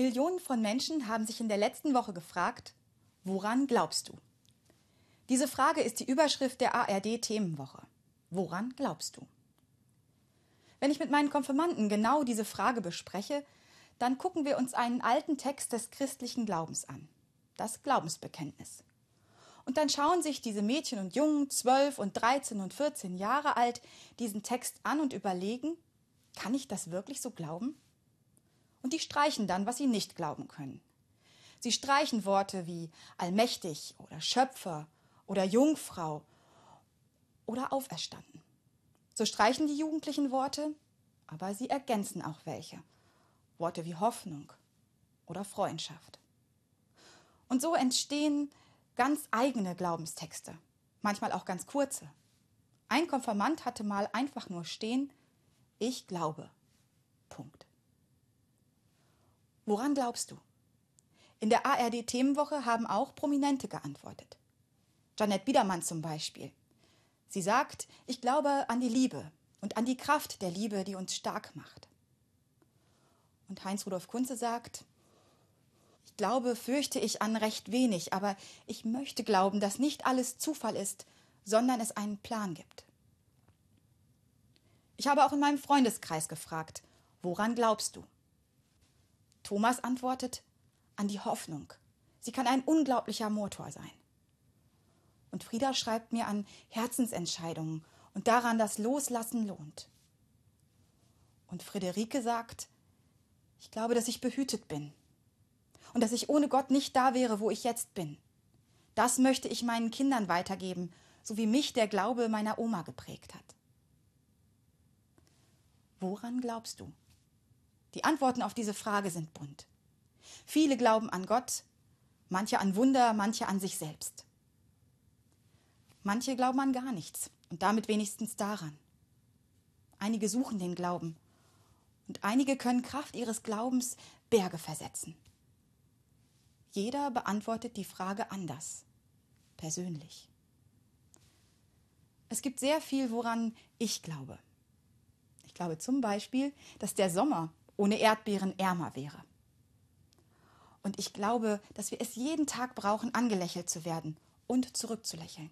Millionen von Menschen haben sich in der letzten Woche gefragt, woran glaubst du? Diese Frage ist die Überschrift der ARD Themenwoche. Woran glaubst du? Wenn ich mit meinen Konfirmanden genau diese Frage bespreche, dann gucken wir uns einen alten Text des christlichen Glaubens an, das Glaubensbekenntnis. Und dann schauen sich diese Mädchen und Jungen, zwölf und dreizehn und vierzehn Jahre alt, diesen Text an und überlegen, kann ich das wirklich so glauben? Und die streichen dann, was sie nicht glauben können. Sie streichen Worte wie allmächtig oder Schöpfer oder Jungfrau oder auferstanden. So streichen die Jugendlichen Worte, aber sie ergänzen auch welche. Worte wie Hoffnung oder Freundschaft. Und so entstehen ganz eigene Glaubenstexte, manchmal auch ganz kurze. Ein Konfirmand hatte mal einfach nur stehen, ich glaube. Punkt. Woran glaubst du? In der ARD Themenwoche haben auch Prominente geantwortet. Janet Biedermann zum Beispiel. Sie sagt, ich glaube an die Liebe und an die Kraft der Liebe, die uns stark macht. Und Heinz Rudolf Kunze sagt, ich glaube, fürchte ich an recht wenig, aber ich möchte glauben, dass nicht alles Zufall ist, sondern es einen Plan gibt. Ich habe auch in meinem Freundeskreis gefragt, woran glaubst du? Thomas antwortet, an die Hoffnung. Sie kann ein unglaublicher Motor sein. Und Frieda schreibt mir an Herzensentscheidungen und daran, dass Loslassen lohnt. Und Friederike sagt, ich glaube, dass ich behütet bin und dass ich ohne Gott nicht da wäre, wo ich jetzt bin. Das möchte ich meinen Kindern weitergeben, so wie mich der Glaube meiner Oma geprägt hat. Woran glaubst du? Die Antworten auf diese Frage sind bunt. Viele glauben an Gott, manche an Wunder, manche an sich selbst. Manche glauben an gar nichts und damit wenigstens daran. Einige suchen den Glauben und einige können Kraft ihres Glaubens Berge versetzen. Jeder beantwortet die Frage anders, persönlich. Es gibt sehr viel, woran ich glaube. Ich glaube zum Beispiel, dass der Sommer ohne Erdbeeren ärmer wäre. Und ich glaube, dass wir es jeden Tag brauchen, angelächelt zu werden und zurückzulächeln.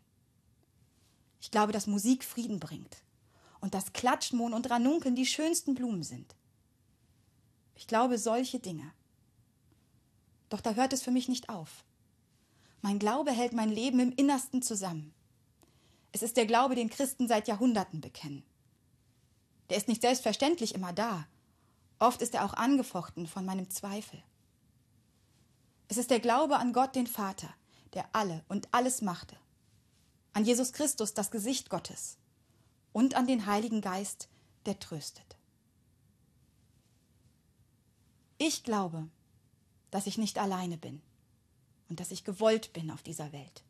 Ich glaube, dass Musik Frieden bringt und dass Klatschmohn und Ranunkeln die schönsten Blumen sind. Ich glaube solche Dinge. Doch da hört es für mich nicht auf. Mein Glaube hält mein Leben im Innersten zusammen. Es ist der Glaube, den Christen seit Jahrhunderten bekennen. Der ist nicht selbstverständlich immer da. Oft ist er auch angefochten von meinem Zweifel. Es ist der Glaube an Gott, den Vater, der alle und alles machte. An Jesus Christus, das Gesicht Gottes. Und an den Heiligen Geist, der tröstet. Ich glaube, dass ich nicht alleine bin und dass ich gewollt bin auf dieser Welt.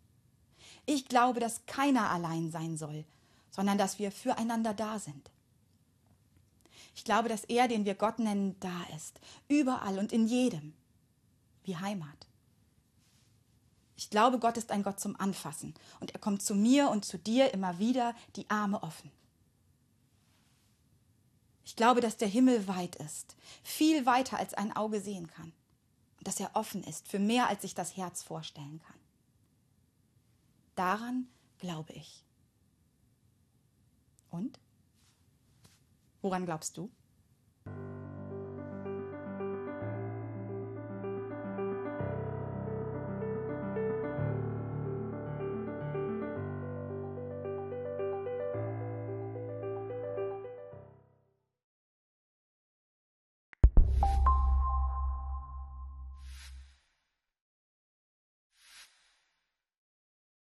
Ich glaube, dass keiner allein sein soll, sondern dass wir füreinander da sind. Ich glaube, dass er, den wir Gott nennen, da ist, überall und in jedem, wie Heimat. Ich glaube, Gott ist ein Gott zum Anfassen und er kommt zu mir und zu dir immer wieder die Arme offen. Ich glaube, dass der Himmel weit ist, viel weiter als ein Auge sehen kann und dass er offen ist für mehr, als sich das Herz vorstellen kann. Daran glaube ich. Und? Woran glaubst du?